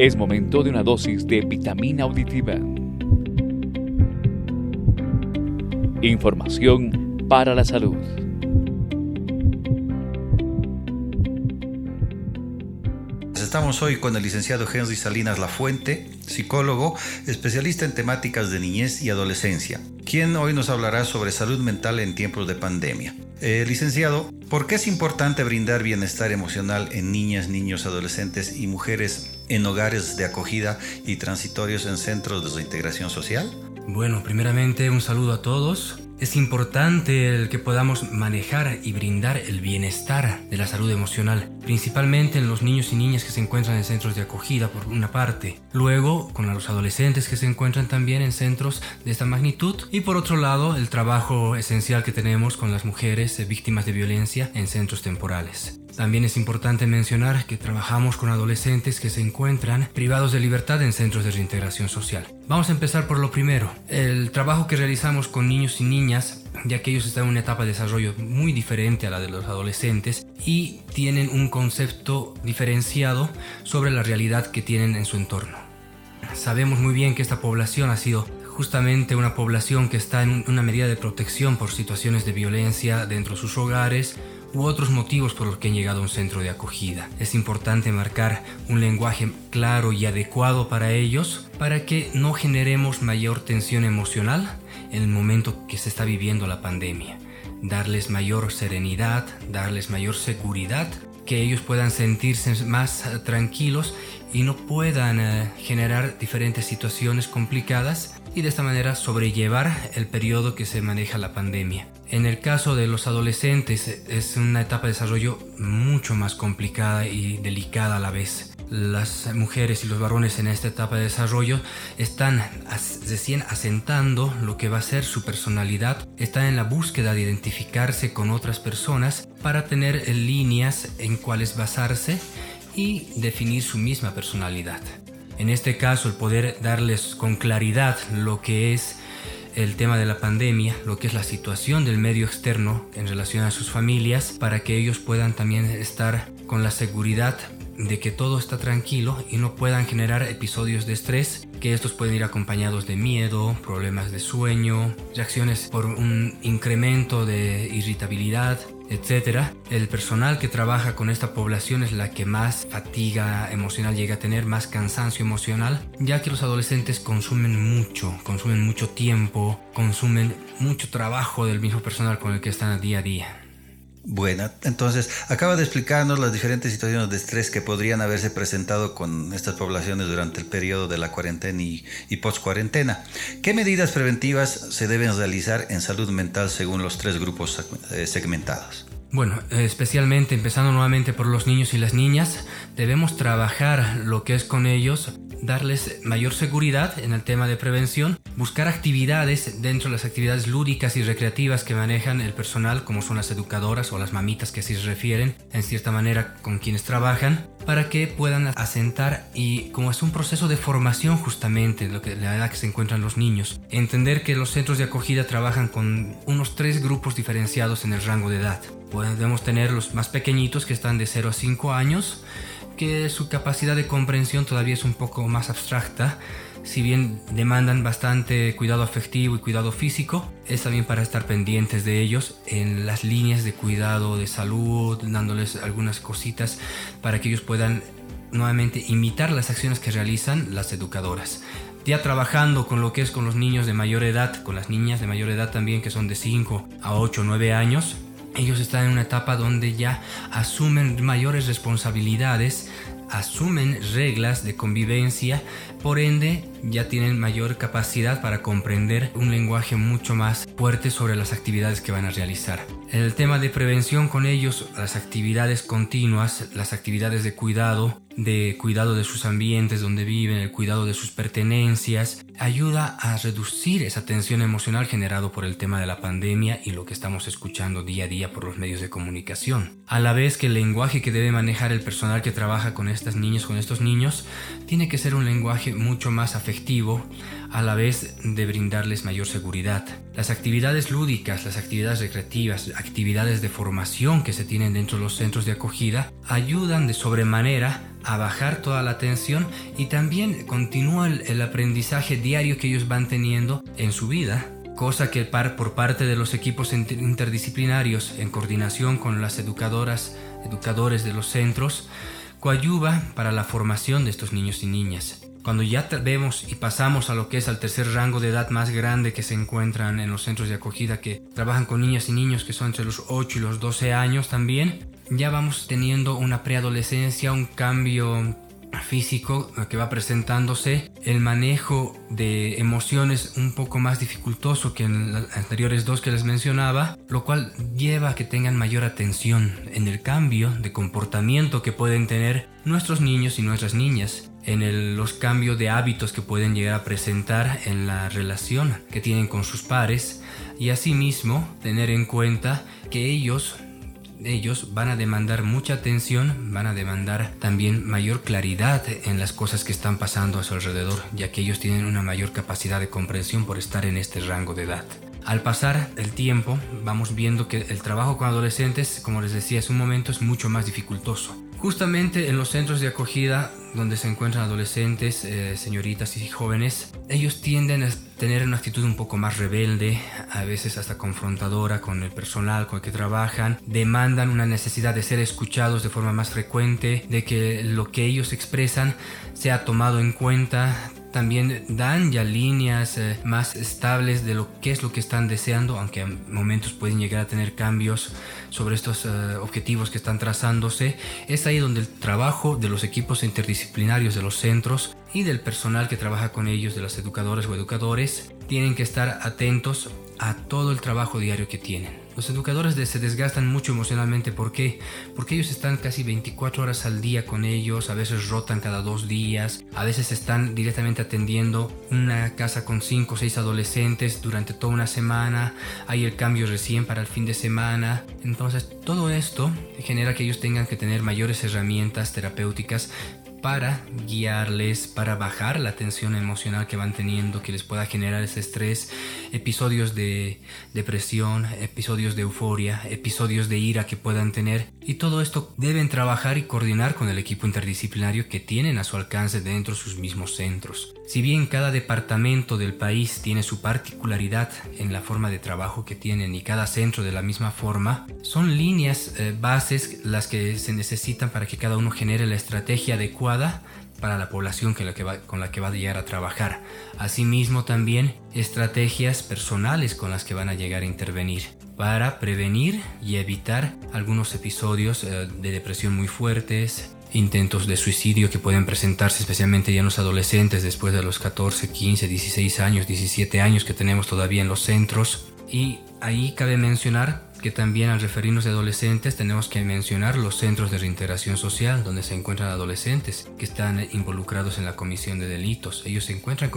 Es momento de una dosis de vitamina auditiva. Información para la salud. Estamos hoy con el licenciado Henry Salinas Lafuente, psicólogo, especialista en temáticas de niñez y adolescencia, quien hoy nos hablará sobre salud mental en tiempos de pandemia. Eh, licenciado, ¿por qué es importante brindar bienestar emocional en niñas, niños, adolescentes y mujeres en hogares de acogida y transitorios en centros de reintegración social? Bueno, primeramente un saludo a todos. Es importante el que podamos manejar y brindar el bienestar de la salud emocional, principalmente en los niños y niñas que se encuentran en centros de acogida por una parte, luego con los adolescentes que se encuentran también en centros de esta magnitud y por otro lado el trabajo esencial que tenemos con las mujeres víctimas de violencia en centros temporales. También es importante mencionar que trabajamos con adolescentes que se encuentran privados de libertad en centros de reintegración social. Vamos a empezar por lo primero, el trabajo que realizamos con niños y niñas, ya que ellos están en una etapa de desarrollo muy diferente a la de los adolescentes y tienen un concepto diferenciado sobre la realidad que tienen en su entorno. Sabemos muy bien que esta población ha sido justamente una población que está en una medida de protección por situaciones de violencia dentro de sus hogares u otros motivos por los que han llegado a un centro de acogida. Es importante marcar un lenguaje claro y adecuado para ellos para que no generemos mayor tensión emocional en el momento que se está viviendo la pandemia. Darles mayor serenidad, darles mayor seguridad, que ellos puedan sentirse más tranquilos y no puedan eh, generar diferentes situaciones complicadas y de esta manera sobrellevar el periodo que se maneja la pandemia. En el caso de los adolescentes es una etapa de desarrollo mucho más complicada y delicada a la vez. Las mujeres y los varones en esta etapa de desarrollo están recién asentando lo que va a ser su personalidad, están en la búsqueda de identificarse con otras personas para tener líneas en cuales basarse y definir su misma personalidad. En este caso, el poder darles con claridad lo que es el tema de la pandemia, lo que es la situación del medio externo en relación a sus familias, para que ellos puedan también estar con la seguridad de que todo está tranquilo y no puedan generar episodios de estrés, que estos pueden ir acompañados de miedo, problemas de sueño, reacciones por un incremento de irritabilidad, etcétera. El personal que trabaja con esta población es la que más fatiga emocional llega a tener, más cansancio emocional, ya que los adolescentes consumen mucho, consumen mucho tiempo, consumen mucho trabajo del mismo personal con el que están día a día. Bueno, entonces acaba de explicarnos las diferentes situaciones de estrés que podrían haberse presentado con estas poblaciones durante el periodo de la cuarentena y, y post-cuarentena. ¿Qué medidas preventivas se deben realizar en salud mental según los tres grupos eh, segmentados? Bueno, especialmente empezando nuevamente por los niños y las niñas, debemos trabajar lo que es con ellos darles mayor seguridad en el tema de prevención, buscar actividades dentro de las actividades lúdicas y recreativas que manejan el personal, como son las educadoras o las mamitas que así se refieren, en cierta manera con quienes trabajan, para que puedan asentar y como es un proceso de formación justamente, lo que, la edad que se encuentran los niños, entender que los centros de acogida trabajan con unos tres grupos diferenciados en el rango de edad. Podemos tener los más pequeñitos que están de 0 a 5 años, que su capacidad de comprensión todavía es un poco más abstracta, si bien demandan bastante cuidado afectivo y cuidado físico, es también para estar pendientes de ellos en las líneas de cuidado de salud, dándoles algunas cositas para que ellos puedan nuevamente imitar las acciones que realizan las educadoras. Ya trabajando con lo que es con los niños de mayor edad, con las niñas de mayor edad también que son de 5 a 8 o 9 años, ellos están en una etapa donde ya asumen mayores responsabilidades, asumen reglas de convivencia, por ende ya tienen mayor capacidad para comprender un lenguaje mucho más fuerte sobre las actividades que van a realizar. El tema de prevención con ellos, las actividades continuas, las actividades de cuidado, de cuidado de sus ambientes donde viven, el cuidado de sus pertenencias, ayuda a reducir esa tensión emocional generado por el tema de la pandemia y lo que estamos escuchando día a día por los medios de comunicación. A la vez que el lenguaje que debe manejar el personal que trabaja con estas niñas, con estos niños, tiene que ser un lenguaje mucho más afectivo, a la vez de brindarles mayor seguridad. Las actividades lúdicas, las actividades recreativas, actividades de formación que se tienen dentro de los centros de acogida ayudan de sobremanera a bajar toda la tensión y también continúa el, aprendizaje diario que ellos van teniendo en su vida cosa que por parte de los equipos interdisciplinarios en coordinación con las educadoras, educadores de los centros, coayuva para la formación de estos niños y niñas. Cuando ya vemos y pasamos a lo que es al tercer rango de edad más grande que se encuentran en los centros de acogida que trabajan con niñas y niños que son entre los 8 y los 12 años también, ya vamos teniendo una preadolescencia, un cambio físico que va presentándose, el manejo de emociones un poco más dificultoso que en los anteriores dos que les mencionaba, lo cual lleva a que tengan mayor atención en el cambio de comportamiento que pueden tener nuestros niños y nuestras niñas en los cambios de hábitos que pueden llegar a presentar en la relación que tienen con sus pares y asimismo tener en cuenta que ellos ellos van a demandar mucha atención, van a demandar también mayor claridad en las cosas que están pasando a su alrededor, ya que ellos tienen una mayor capacidad de comprensión por estar en este rango de edad. Al pasar el tiempo, vamos viendo que el trabajo con adolescentes, como les decía hace un momento, es mucho más dificultoso. Justamente en los centros de acogida donde se encuentran adolescentes, eh, señoritas y jóvenes, ellos tienden a tener una actitud un poco más rebelde, a veces hasta confrontadora con el personal con el que trabajan, demandan una necesidad de ser escuchados de forma más frecuente, de que lo que ellos expresan sea tomado en cuenta, también dan ya líneas eh, más estables de lo que es lo que están deseando, aunque en momentos pueden llegar a tener cambios sobre estos eh, objetivos que están trazándose. Es ahí donde el trabajo de los equipos interdisciplinarios de los centros y del personal que trabaja con ellos, de los educadores o educadores, tienen que estar atentos a todo el trabajo diario que tienen. Los educadores se desgastan mucho emocionalmente. ¿Por qué? Porque ellos están casi 24 horas al día con ellos, a veces rotan cada dos días, a veces están directamente atendiendo una casa con 5 o 6 adolescentes durante toda una semana, hay el cambio recién para el fin de semana. Entonces todo esto genera que ellos tengan que tener mayores herramientas terapéuticas para guiarles, para bajar la tensión emocional que van teniendo, que les pueda generar ese estrés, episodios de depresión, episodios de euforia, episodios de ira que puedan tener. Y todo esto deben trabajar y coordinar con el equipo interdisciplinario que tienen a su alcance dentro de sus mismos centros. Si bien cada departamento del país tiene su particularidad en la forma de trabajo que tienen y cada centro de la misma forma, son líneas eh, bases las que se necesitan para que cada uno genere la estrategia adecuada para la población con la que va a llegar a trabajar. Asimismo también estrategias personales con las que van a llegar a intervenir para prevenir y evitar algunos episodios eh, de depresión muy fuertes, intentos de suicidio que pueden presentarse especialmente ya en los adolescentes después de los 14, 15, 16 años, 17 años que tenemos todavía en los centros. Y ahí cabe mencionar que también al referirnos a adolescentes tenemos que mencionar los centros de reintegración social donde se encuentran adolescentes que están involucrados en la comisión de delitos. Ellos se encuentran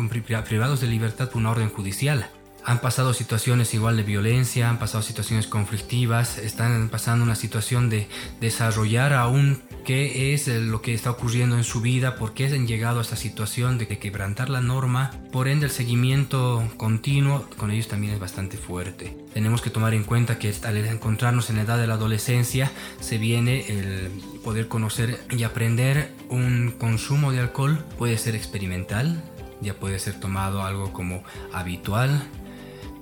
privados de libertad por una orden judicial han pasado situaciones igual de violencia, han pasado situaciones conflictivas, están pasando una situación de desarrollar aún qué es lo que está ocurriendo en su vida, por qué han llegado a esta situación de quebrantar la norma. Por ende, el seguimiento continuo con ellos también es bastante fuerte. Tenemos que tomar en cuenta que al encontrarnos en la edad de la adolescencia, se viene el poder conocer y aprender un consumo de alcohol. Puede ser experimental, ya puede ser tomado algo como habitual,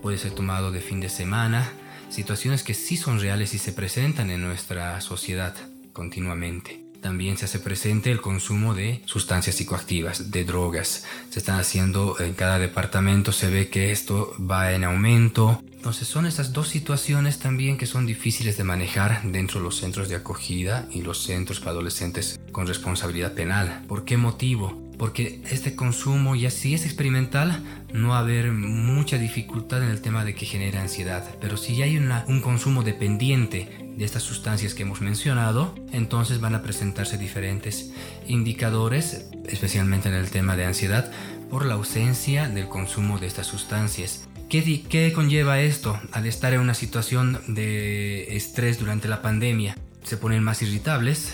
puede ser tomado de fin de semana, situaciones que sí son reales y se presentan en nuestra sociedad continuamente. También se hace presente el consumo de sustancias psicoactivas, de drogas. Se están haciendo en cada departamento, se ve que esto va en aumento. Entonces son estas dos situaciones también que son difíciles de manejar dentro de los centros de acogida y los centros para adolescentes con responsabilidad penal. ¿Por qué motivo? Porque este consumo ya si es experimental no va a haber mucha dificultad en el tema de que genera ansiedad, pero si hay un consumo dependiente de estas sustancias que hemos mencionado, entonces van a presentarse diferentes indicadores, especialmente en el tema de ansiedad, por la ausencia del consumo de estas sustancias. ¿Qué, ¿Qué, conlleva esto al estar en una situación de estrés durante la pandemia? Se ponen más irritables,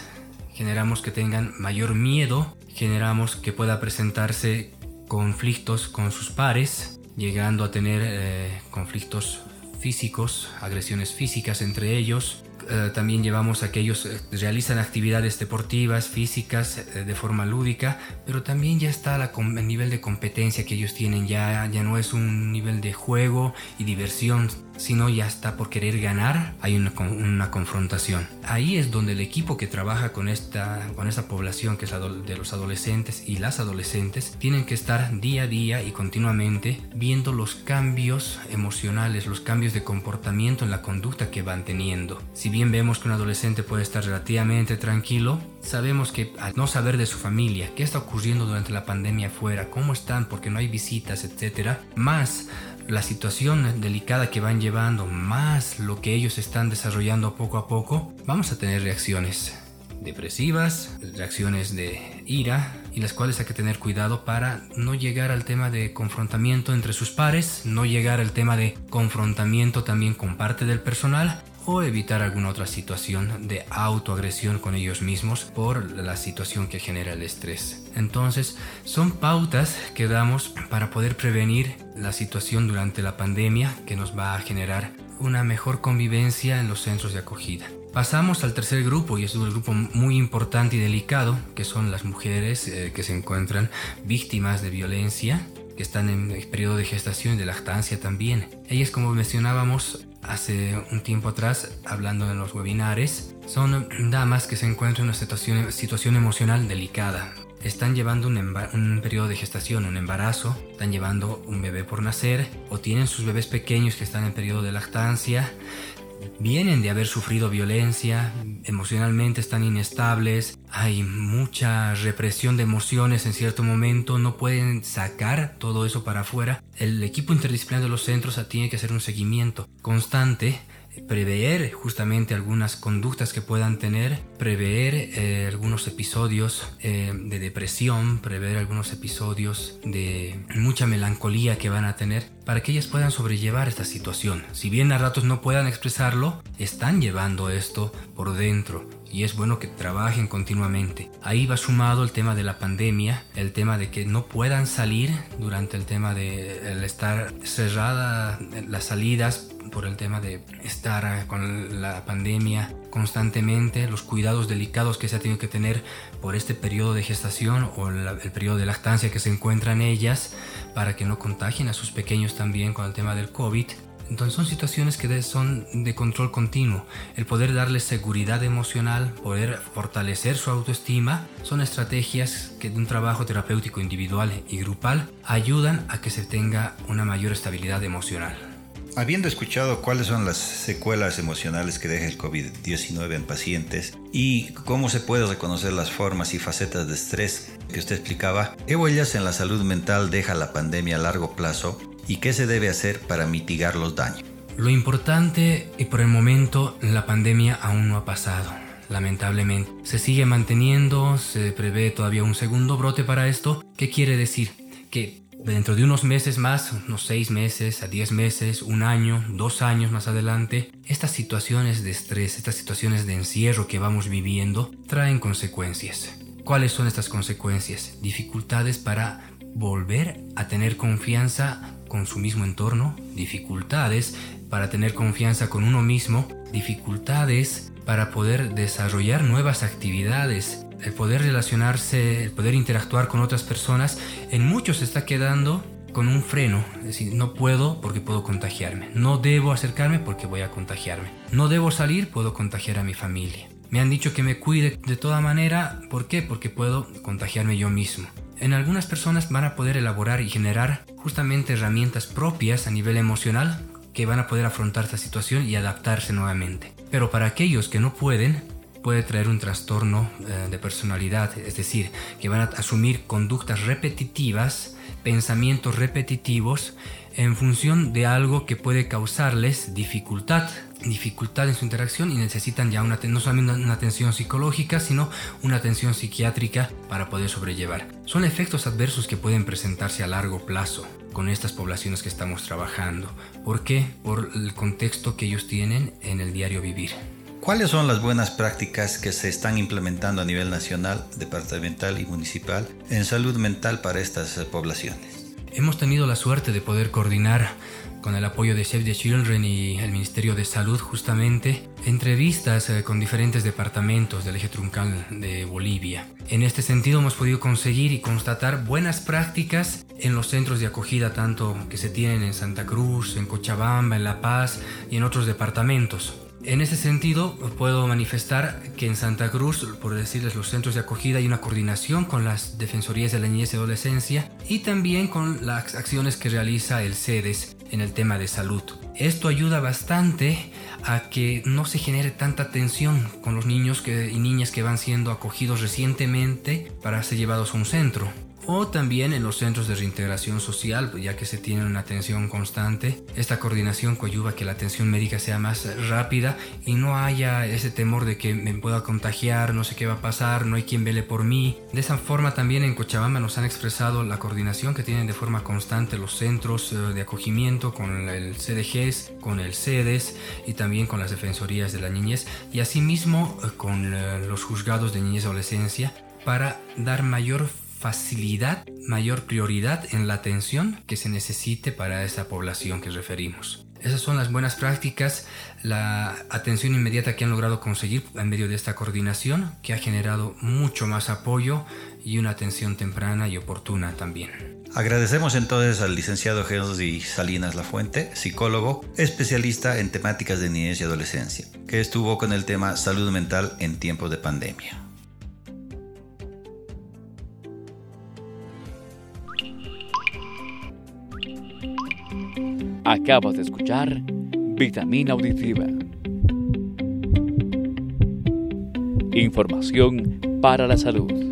generamos que tengan mayor miedo generamos que pueda presentarse conflictos con sus pares, llegando a tener eh, conflictos físicos, agresiones físicas entre ellos, eh, también llevamos a que ellos eh, realizan actividades deportivas, físicas, de forma lúdica, pero también ya está la, el nivel de competencia que ellos tienen, ya, ya no es un nivel de juego y diversión, sino ya está por querer ganar, hay una, confrontación. Ahí es donde el equipo que trabaja con esta, con esta población, que es de los adolescentes y las adolescentes, tienen que estar día a día y continuamente viendo los cambios emocionales, los cambios de comportamiento en la conducta que van teniendo. Si bien vemos que un adolescente puede estar relativamente tranquilo, sabemos que al no saber de su familia, qué está ocurriendo durante la pandemia afuera, cómo están porque no hay visitas, etc., más la situación delicada que van llevando, más lo que ellos están desarrollando poco a poco, vamos a tener reacciones depresivas, reacciones de ira, y las cuales hay que tener cuidado para no llegar al tema de confrontamiento entre sus pares, no llegar al tema de confrontamiento también con parte del personal o evitar alguna otra situación de autoagresión con ellos mismos por la situación que genera el estrés. Entonces, son pautas que damos para poder prevenir la situación durante la pandemia que nos va a generar una mejor convivencia en los centros de acogida. Pasamos al tercer grupo y es un grupo muy importante y delicado, que son las mujeres eh, que se encuentran víctimas de violencia, que están en el periodo de gestación y de lactancia también. Ellas, como mencionábamos, hace un tiempo atrás, hablando en los webinares, son damas que se encuentran en una situación, emocional delicada. Están llevando un, un, periodo de gestación, un embarazo, están llevando un bebé por nacer o tienen sus bebés pequeños que están en periodo de lactancia, vienen de haber sufrido violencia, emocionalmente están inestables, hay mucha represión de emociones en cierto momento, no pueden sacar todo eso para afuera. El equipo interdisciplinario de los centros tiene que hacer un seguimiento constante prever justamente algunas conductas que puedan tener, prever eh, algunos episodios eh, de depresión, prever algunos episodios de mucha melancolía que van a tener para que ellas puedan sobrellevar esta situación. Si bien a ratos no puedan expresarlo, están llevando esto por dentro y es bueno que trabajen continuamente. Ahí va sumado el tema de la pandemia, el tema de que no puedan salir durante el tema de el estar cerrada las salidas por el tema de estar con la pandemia constantemente, los cuidados delicados que se ha tenido que tener por este periodo de gestación o el periodo de lactancia que se encuentran ellas para que no contagien a sus pequeños también con el tema del COVID. Entonces son situaciones que son de control continuo. El poder darles seguridad emocional, poder fortalecer su autoestima, son estrategias que de un trabajo terapéutico individual y grupal ayudan a que se tenga una mayor estabilidad emocional. Habiendo escuchado cuáles son las secuelas emocionales que deja el COVID-19 en pacientes y cómo se puede reconocer las formas y facetas de estrés que usted explicaba, ¿qué huellas en la salud mental deja la pandemia a largo plazo y qué se debe hacer para mitigar los daños? Lo importante y por el momento la pandemia aún no ha pasado lamentablemente. Se sigue manteniendo, se prevé todavía un segundo brote para esto. ¿Qué quiere decir? Que dentro de unos meses más, unos seis meses, a diez meses, un año, dos años más adelante, estas situaciones de estrés, estas situaciones de encierro que vamos viviendo, traen consecuencias. ¿Cuáles son estas consecuencias? Dificultades para volver a tener confianza con su mismo entorno, dificultades para tener confianza con uno mismo, dificultades para poder desarrollar nuevas actividades, el poder relacionarse, el poder interactuar con otras personas, en muchos se está quedando con un freno, es decir, no puedo porque puedo contagiarme, no debo acercarme porque voy a contagiarme, no debo salir, puedo contagiar a mi familia. Me han dicho que me cuide de toda manera, ¿por qué? Porque puedo contagiarme yo mismo. En algunas personas van a poder elaborar y generar justamente herramientas propias a nivel emocional que van a poder afrontar esta situación y adaptarse nuevamente. Pero para aquellos que no pueden, puede traer un trastorno eh, de personalidad, es decir, que van a asumir conductas repetitivas, pensamientos repetitivos en función de algo que puede causarles dificultad, dificultad en su interacción y necesitan ya una, no solamente una atención psicológica, sino una atención psiquiátrica para poder sobrellevar. Son efectos adversos que pueden presentarse a largo plazo con estas poblaciones que estamos trabajando. ¿Por qué? Por el contexto que ellos tienen en el diario vivir. ¿Cuáles son las buenas prácticas que se están implementando a nivel nacional, departamental y municipal en salud mental para estas eh, poblaciones? Hemos tenido la suerte de poder coordinar con el apoyo de Save the Children y el Ministerio de Salud justamente, entrevistas eh, con diferentes departamentos del eje truncal de Bolivia. En este sentido hemos podido conseguir y constatar buenas prácticas en los centros de acogida tanto que se tienen en Santa Cruz, en Cochabamba, en La Paz y en otros departamentos. En ese sentido, puedo manifestar que en Santa Cruz, por decirles los centros de acogida, hay una coordinación con las Defensorías de la Niñez y Adolescencia y también con las acciones que realiza el CEDES en el tema de salud. Esto ayuda bastante a que no se genere tanta tensión con los niños y niñas que van siendo acogidos recientemente para ser llevados a un centro o también en los centros de reintegración social, ya que se tiene una atención constante. Esta coordinación coadyuva que la atención médica sea más rápida y no haya ese temor de que me pueda contagiar, no sé qué va a pasar, no hay quien vele por mí. De esa forma también en Cochabamba nos han expresado la coordinación que tienen de forma constante los centros eh, de acogimiento con el CDGs, con el CEDES y también con las defensorías de la niñez y asimismo eh, con eh, los juzgados de niñez y adolescencia para dar mayor facilidad, mayor prioridad en la atención que se necesite para esa población que referimos. Esas son las buenas prácticas, la atención inmediata que han logrado conseguir en medio de esta coordinación, que ha generado mucho más apoyo y una atención temprana y oportuna también. Agradecemos entonces al licenciado Henry Salinas Lafuente, psicólogo, especialista en temáticas de niñez y adolescencia, que estuvo con el tema salud mental en tiempos de pandemia. Acabas de escuchar Vitamina Auditiva. Información para la salud.